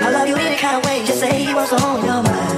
I love you any kind of way. Just say what's on your mind.